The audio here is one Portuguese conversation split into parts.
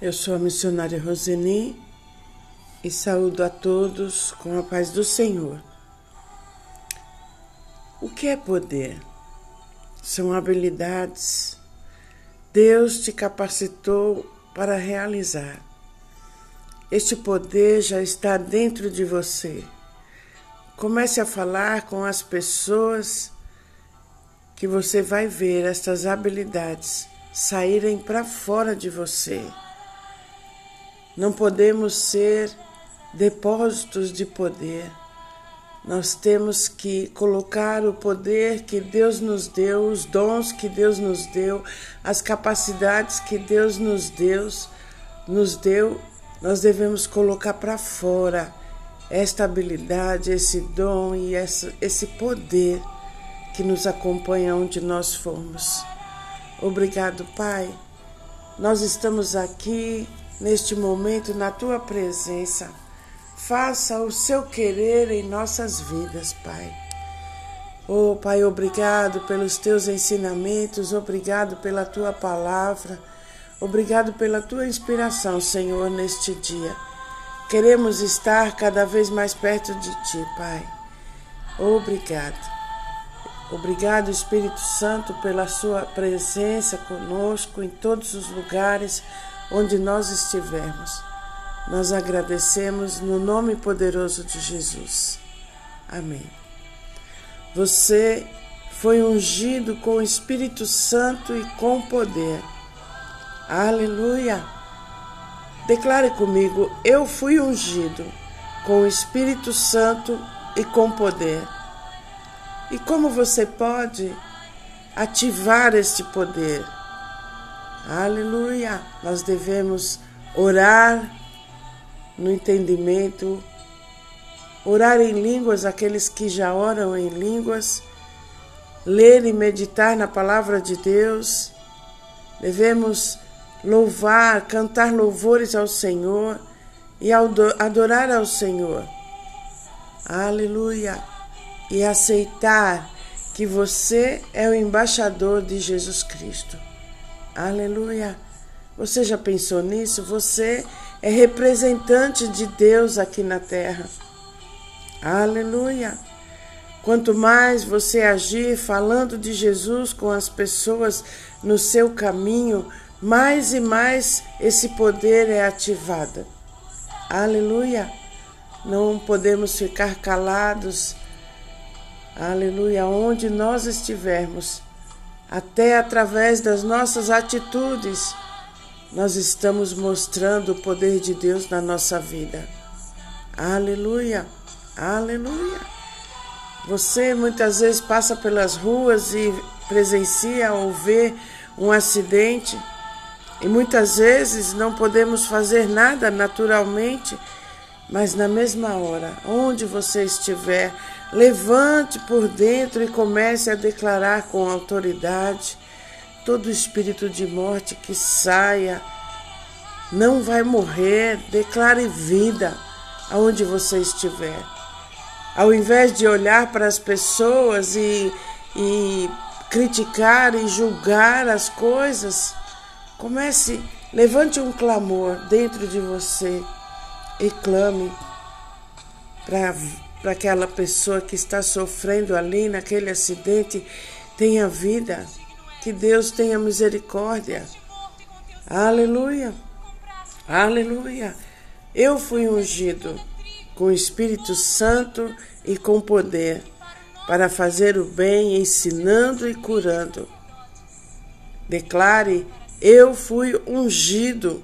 Eu sou a missionária Roseni e saúdo a todos com a paz do Senhor. O que é poder? São habilidades. Deus te capacitou para realizar. Este poder já está dentro de você. Comece a falar com as pessoas que você vai ver estas habilidades saírem para fora de você. Não podemos ser depósitos de poder. Nós temos que colocar o poder que Deus nos deu, os dons que Deus nos deu, as capacidades que Deus nos deu, nos deu, nós devemos colocar para fora esta habilidade, esse dom e essa, esse poder que nos acompanha onde nós formos. Obrigado, Pai. Nós estamos aqui neste momento na tua presença. Faça o seu querer em nossas vidas, Pai. Oh, Pai, obrigado pelos teus ensinamentos, obrigado pela tua palavra, obrigado pela tua inspiração, Senhor, neste dia. Queremos estar cada vez mais perto de ti, Pai. Obrigado. Obrigado, Espírito Santo, pela sua presença conosco em todos os lugares onde nós estivermos. Nós agradecemos no nome poderoso de Jesus. Amém. Você foi ungido com o Espírito Santo e com poder. Aleluia! Declare comigo: Eu fui ungido com o Espírito Santo e com poder. E como você pode ativar este poder? Aleluia! Nós devemos orar no entendimento, orar em línguas, aqueles que já oram em línguas, ler e meditar na palavra de Deus. Devemos louvar, cantar louvores ao Senhor e adorar ao Senhor. Aleluia! E aceitar que você é o embaixador de Jesus Cristo. Aleluia. Você já pensou nisso? Você é representante de Deus aqui na terra. Aleluia. Quanto mais você agir falando de Jesus com as pessoas no seu caminho, mais e mais esse poder é ativado. Aleluia. Não podemos ficar calados. Aleluia. Onde nós estivermos, até através das nossas atitudes, nós estamos mostrando o poder de Deus na nossa vida. Aleluia, aleluia. Você muitas vezes passa pelas ruas e presencia ou vê um acidente, e muitas vezes não podemos fazer nada naturalmente, mas na mesma hora, onde você estiver, Levante por dentro e comece a declarar com autoridade todo espírito de morte que saia. Não vai morrer, declare vida aonde você estiver. Ao invés de olhar para as pessoas e, e criticar e julgar as coisas, comece, levante um clamor dentro de você e clame para aquela pessoa que está sofrendo ali naquele acidente tenha vida, que Deus tenha misericórdia. Aleluia, aleluia. Eu fui ungido com o Espírito Santo e com poder para fazer o bem, ensinando e curando. Declare: Eu fui ungido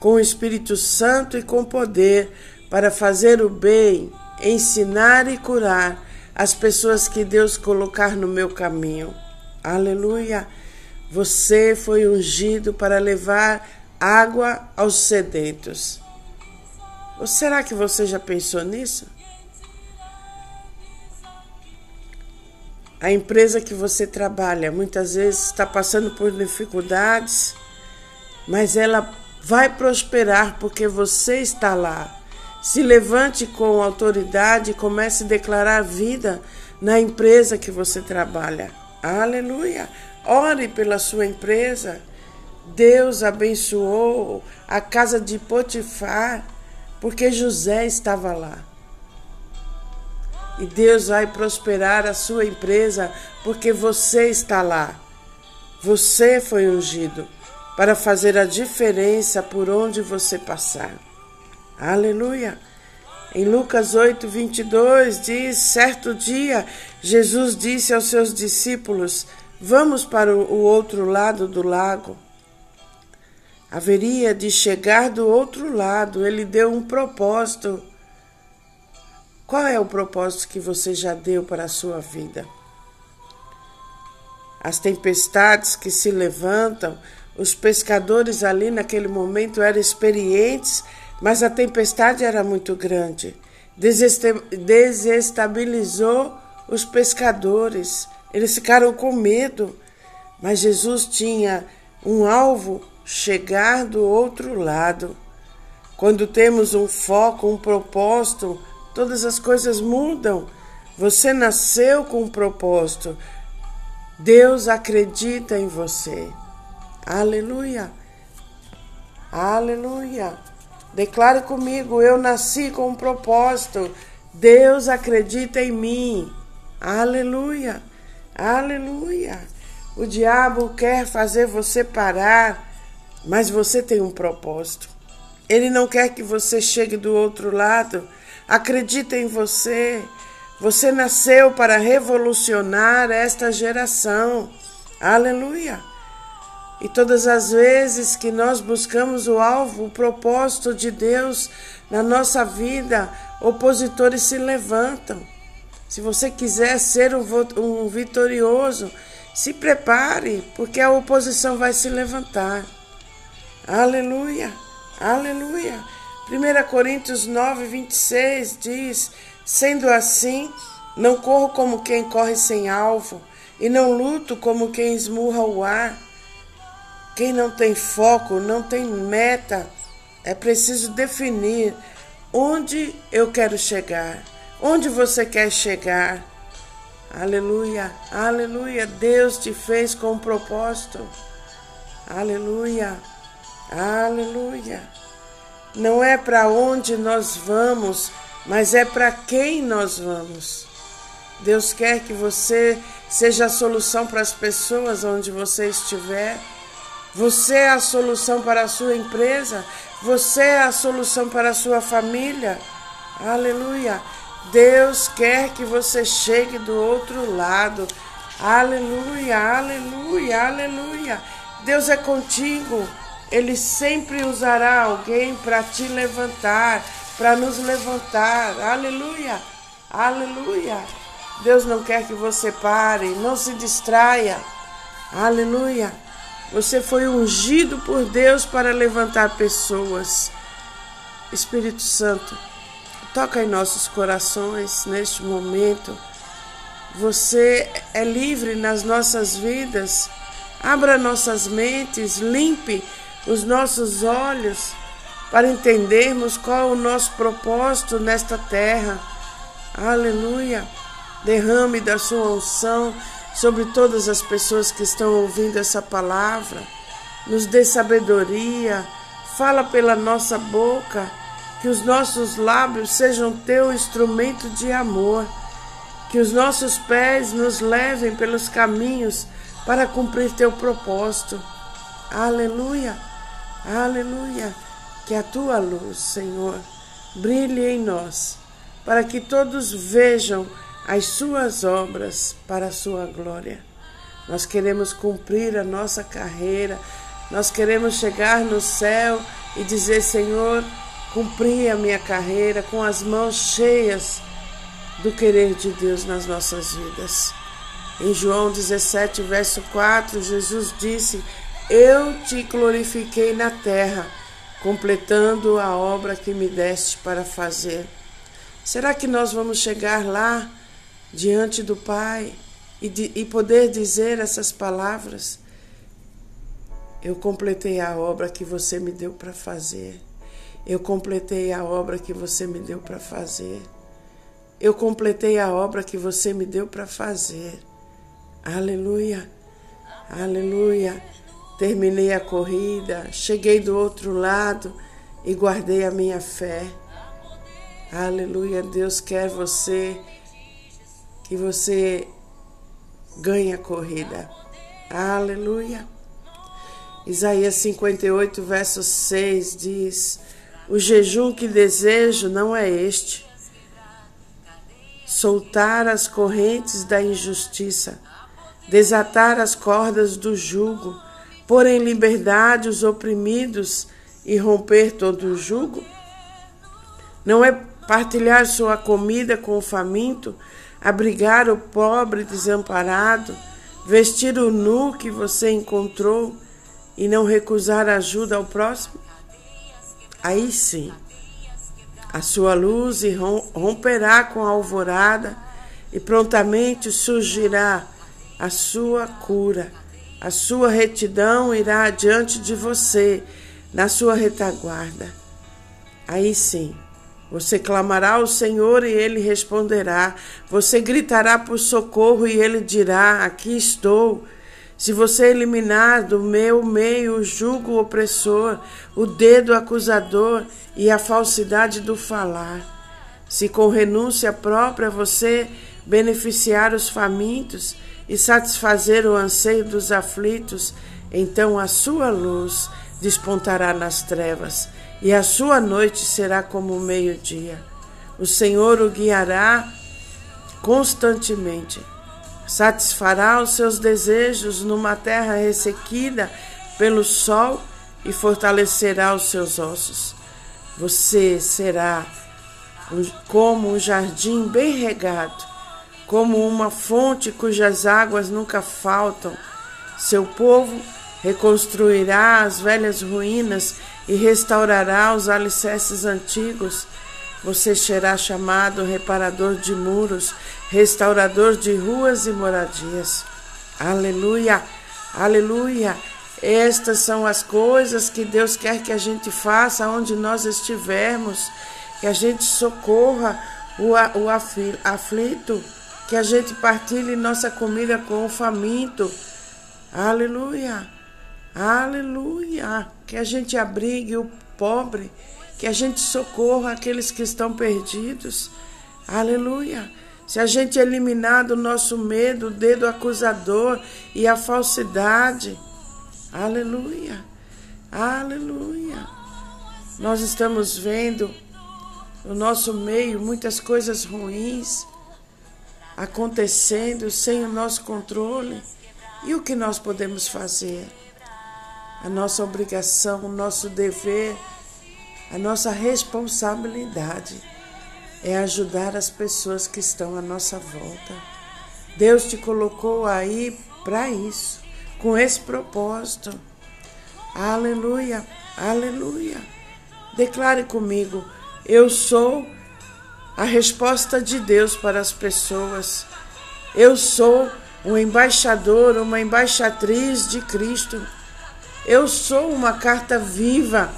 com o Espírito Santo e com poder para fazer o bem, ensinar e curar as pessoas que Deus colocar no meu caminho. Aleluia! Você foi ungido para levar água aos sedentos. Ou será que você já pensou nisso? A empresa que você trabalha muitas vezes está passando por dificuldades, mas ela vai prosperar porque você está lá. Se levante com autoridade e comece a declarar vida na empresa que você trabalha. Aleluia! Ore pela sua empresa. Deus abençoou a casa de Potifar porque José estava lá. E Deus vai prosperar a sua empresa porque você está lá. Você foi ungido para fazer a diferença por onde você passar. Aleluia! Em Lucas 8, 22 diz: Certo dia, Jesus disse aos seus discípulos: Vamos para o outro lado do lago. Haveria de chegar do outro lado, ele deu um propósito. Qual é o propósito que você já deu para a sua vida? As tempestades que se levantam, os pescadores ali naquele momento eram experientes mas a tempestade era muito grande. Desestabilizou os pescadores. Eles ficaram com medo. Mas Jesus tinha um alvo chegar do outro lado. Quando temos um foco, um propósito, todas as coisas mudam. Você nasceu com um propósito. Deus acredita em você. Aleluia. Aleluia. Declare comigo: eu nasci com um propósito. Deus acredita em mim. Aleluia. Aleluia. O diabo quer fazer você parar, mas você tem um propósito. Ele não quer que você chegue do outro lado. Acredita em você. Você nasceu para revolucionar esta geração. Aleluia. E todas as vezes que nós buscamos o alvo, o propósito de Deus na nossa vida, opositores se levantam. Se você quiser ser um, um vitorioso, se prepare, porque a oposição vai se levantar. Aleluia, aleluia. 1 Coríntios 9, 26 diz: Sendo assim, não corro como quem corre sem alvo, e não luto como quem esmurra o ar quem não tem foco, não tem meta, é preciso definir onde eu quero chegar, onde você quer chegar. Aleluia, aleluia. Deus te fez com um propósito. Aleluia, aleluia. Não é para onde nós vamos, mas é para quem nós vamos. Deus quer que você seja a solução para as pessoas onde você estiver. Você é a solução para a sua empresa. Você é a solução para a sua família. Aleluia. Deus quer que você chegue do outro lado. Aleluia, aleluia, aleluia. Deus é contigo. Ele sempre usará alguém para te levantar, para nos levantar. Aleluia, aleluia. Deus não quer que você pare, não se distraia. Aleluia. Você foi ungido por Deus para levantar pessoas. Espírito Santo, toca em nossos corações neste momento. Você é livre nas nossas vidas. Abra nossas mentes, limpe os nossos olhos para entendermos qual é o nosso propósito nesta terra. Aleluia. Derrame da sua unção sobre todas as pessoas que estão ouvindo essa palavra. Nos dê sabedoria, fala pela nossa boca, que os nossos lábios sejam teu instrumento de amor, que os nossos pés nos levem pelos caminhos para cumprir teu propósito. Aleluia, aleluia. Que a tua luz, Senhor, brilhe em nós, para que todos vejam as suas obras para a sua glória. Nós queremos cumprir a nossa carreira, nós queremos chegar no céu e dizer: Senhor, cumpri a minha carreira com as mãos cheias do querer de Deus nas nossas vidas. Em João 17, verso 4, Jesus disse: Eu te glorifiquei na terra, completando a obra que me deste para fazer. Será que nós vamos chegar lá diante do Pai e, de, e poder dizer essas palavras: Eu completei a obra que você me deu para fazer. Eu completei a obra que você me deu para fazer. Eu completei a obra que você me deu para fazer. Aleluia, aleluia. terminei a corrida, cheguei do outro lado e guardei a minha fé. Aleluia, Deus quer você, que você ganhe a corrida. Aleluia. Isaías 58, verso 6 diz: O jejum que desejo não é este, soltar as correntes da injustiça, desatar as cordas do jugo, pôr em liberdade os oprimidos e romper todo o jugo? Não é partilhar sua comida com o faminto, abrigar o pobre desamparado, vestir o nu que você encontrou e não recusar ajuda ao próximo? Aí sim a sua luz romperá com a alvorada e prontamente surgirá a sua cura. A sua retidão irá adiante de você, na sua retaguarda. Aí sim, você clamará ao Senhor e ele responderá. Você gritará por socorro e ele dirá: Aqui estou. Se você eliminar do meu meio o jugo opressor, o dedo acusador e a falsidade do falar, se com renúncia própria você beneficiar os famintos e satisfazer o anseio dos aflitos, então a sua luz despontará nas trevas e a sua noite será como o meio-dia. O Senhor o guiará constantemente satisfará os seus desejos numa terra ressequida pelo sol e fortalecerá os seus ossos. Você será como um jardim bem regado, como uma fonte cujas águas nunca faltam. Seu povo reconstruirá as velhas ruínas e restaurará os alicerces antigos. Você será chamado reparador de muros, restaurador de ruas e moradias. Aleluia, aleluia. Estas são as coisas que Deus quer que a gente faça onde nós estivermos, que a gente socorra o, o aflito, que a gente partilhe nossa comida com o faminto. Aleluia, aleluia. Que a gente abrigue o pobre, que a gente socorra aqueles que estão perdidos. Aleluia. Se a gente eliminar do nosso medo o dedo acusador e a falsidade, aleluia, aleluia. Nós estamos vendo no nosso meio muitas coisas ruins acontecendo sem o nosso controle. E o que nós podemos fazer? A nossa obrigação, o nosso dever, a nossa responsabilidade é ajudar as pessoas que estão à nossa volta. Deus te colocou aí para isso, com esse propósito. Aleluia, aleluia. Declare comigo: eu sou a resposta de Deus para as pessoas. Eu sou um embaixador, uma embaixatriz de Cristo. Eu sou uma carta viva.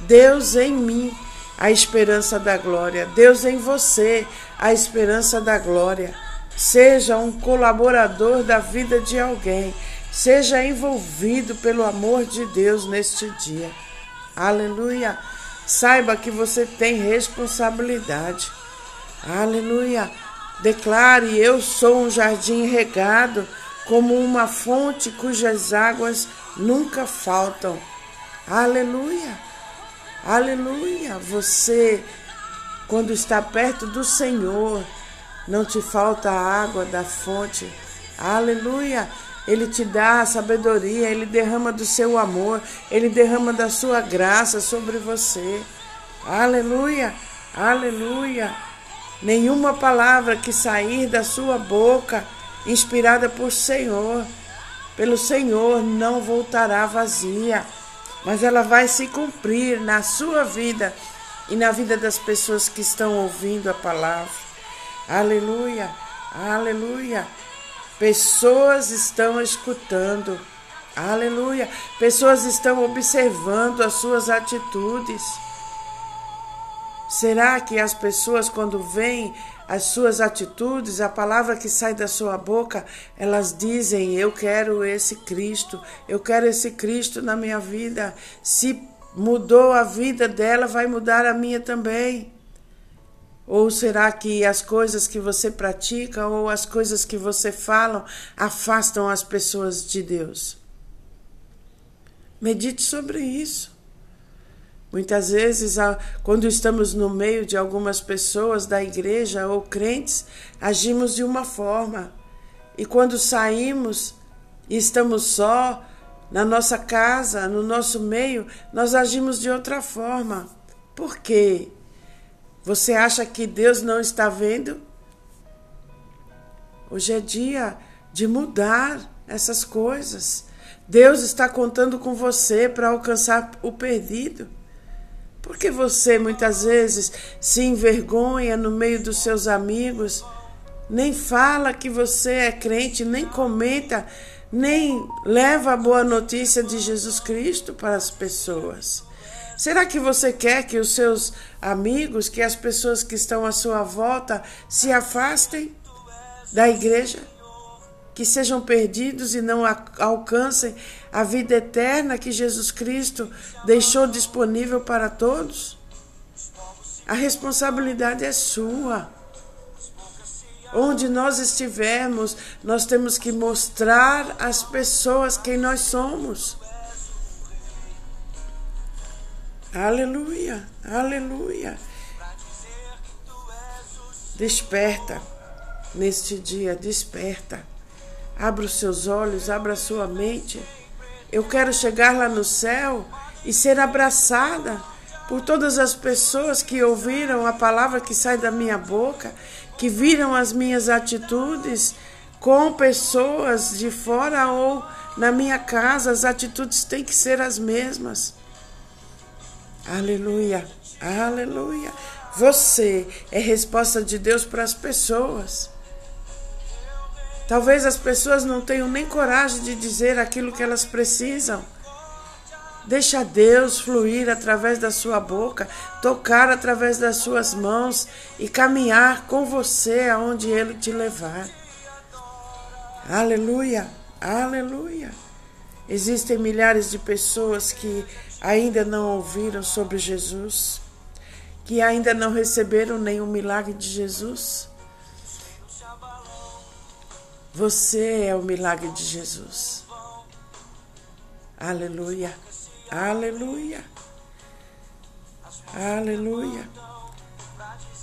Deus em mim a esperança da glória. Deus em você, a esperança da glória. Seja um colaborador da vida de alguém. Seja envolvido pelo amor de Deus neste dia. Aleluia. Saiba que você tem responsabilidade. Aleluia. Declare: Eu sou um jardim regado, como uma fonte cujas águas nunca faltam. Aleluia. Aleluia! Você, quando está perto do Senhor, não te falta a água da fonte. Aleluia! Ele te dá a sabedoria, ele derrama do seu amor, ele derrama da sua graça sobre você. Aleluia! Aleluia! Nenhuma palavra que sair da sua boca, inspirada por Senhor, pelo Senhor, não voltará vazia mas ela vai se cumprir na sua vida e na vida das pessoas que estão ouvindo a palavra. Aleluia, aleluia. Pessoas estão escutando. Aleluia. Pessoas estão observando as suas atitudes. Será que as pessoas, quando veem as suas atitudes, a palavra que sai da sua boca, elas dizem: Eu quero esse Cristo, eu quero esse Cristo na minha vida. Se mudou a vida dela, vai mudar a minha também. Ou será que as coisas que você pratica ou as coisas que você fala afastam as pessoas de Deus? Medite sobre isso. Muitas vezes, quando estamos no meio de algumas pessoas da igreja ou crentes, agimos de uma forma. E quando saímos e estamos só, na nossa casa, no nosso meio, nós agimos de outra forma. Por quê? Você acha que Deus não está vendo? Hoje é dia de mudar essas coisas. Deus está contando com você para alcançar o perdido. Porque você muitas vezes se envergonha no meio dos seus amigos, nem fala que você é crente, nem comenta, nem leva a boa notícia de Jesus Cristo para as pessoas. Será que você quer que os seus amigos, que as pessoas que estão à sua volta se afastem da igreja? Que sejam perdidos e não alcancem a vida eterna que Jesus Cristo deixou disponível para todos? A responsabilidade é sua. Onde nós estivermos, nós temos que mostrar às pessoas quem nós somos. Aleluia, aleluia. Desperta neste dia, desperta. Abra os seus olhos, abra a sua mente. Eu quero chegar lá no céu e ser abraçada por todas as pessoas que ouviram a palavra que sai da minha boca, que viram as minhas atitudes com pessoas de fora ou na minha casa, as atitudes têm que ser as mesmas. Aleluia, aleluia. Você é resposta de Deus para as pessoas. Talvez as pessoas não tenham nem coragem de dizer aquilo que elas precisam. Deixa Deus fluir através da sua boca, tocar através das suas mãos e caminhar com você aonde Ele te levar. Aleluia, aleluia. Existem milhares de pessoas que ainda não ouviram sobre Jesus, que ainda não receberam nenhum milagre de Jesus. Você é o milagre de Jesus. Aleluia, aleluia, aleluia.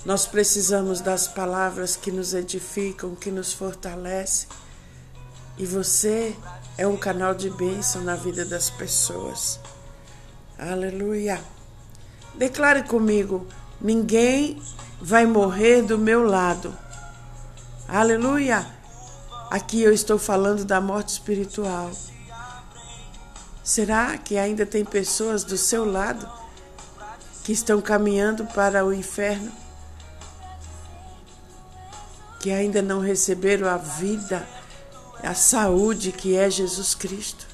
Nós precisamos das palavras que nos edificam, que nos fortalecem. E você é um canal de bênção na vida das pessoas. Aleluia. Declare comigo: ninguém vai morrer do meu lado. Aleluia. Aqui eu estou falando da morte espiritual. Será que ainda tem pessoas do seu lado que estão caminhando para o inferno? Que ainda não receberam a vida, a saúde que é Jesus Cristo?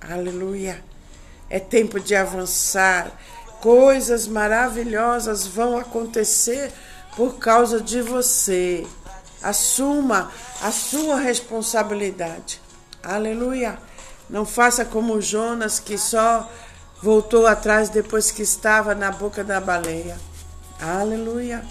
Aleluia! É tempo de avançar. Coisas maravilhosas vão acontecer por causa de você. Assuma a sua responsabilidade. Aleluia. Não faça como Jonas, que só voltou atrás depois que estava na boca da baleia. Aleluia.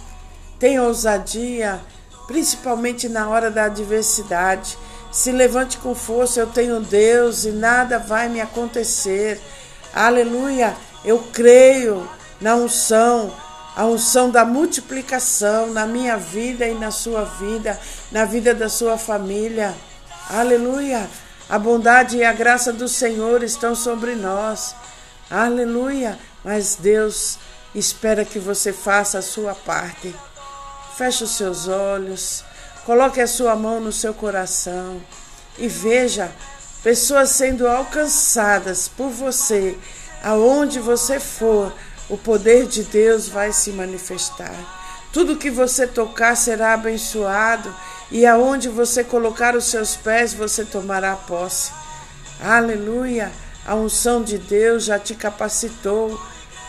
Tenha ousadia, principalmente na hora da adversidade. Se levante com força, eu tenho Deus e nada vai me acontecer. Aleluia. Eu creio na unção, a unção da multiplicação na minha vida e na sua vida, na vida da sua família. Aleluia! A bondade e a graça do Senhor estão sobre nós. Aleluia! Mas Deus espera que você faça a sua parte. Feche os seus olhos, coloque a sua mão no seu coração e veja pessoas sendo alcançadas por você, aonde você for o poder de Deus vai se manifestar. Tudo que você tocar será abençoado, e aonde você colocar os seus pés, você tomará posse. Aleluia! A unção de Deus já te capacitou.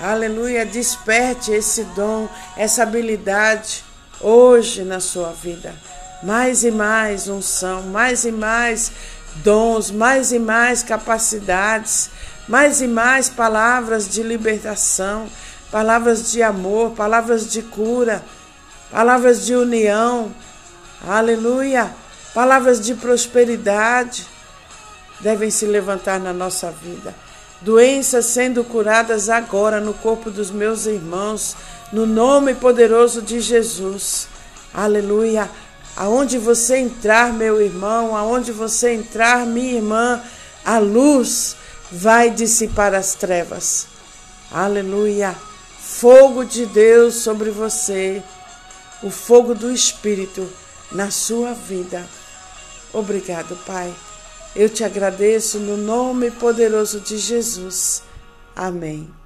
Aleluia! Desperte esse dom, essa habilidade. hoje na sua vida. Mais e mais unção, mais e mais dons, mais e mais capacidades, mais e mais palavras de libertação, palavras de amor, palavras de cura, palavras de união. Aleluia! Palavras de prosperidade devem se levantar na nossa vida. Doenças sendo curadas agora no corpo dos meus irmãos, no nome poderoso de Jesus. Aleluia. Aonde você entrar, meu irmão, aonde você entrar, minha irmã, a luz vai dissipar as trevas. Aleluia. Fogo de Deus sobre você, o fogo do Espírito na sua vida. Obrigado, Pai. Eu te agradeço no nome poderoso de Jesus. Amém.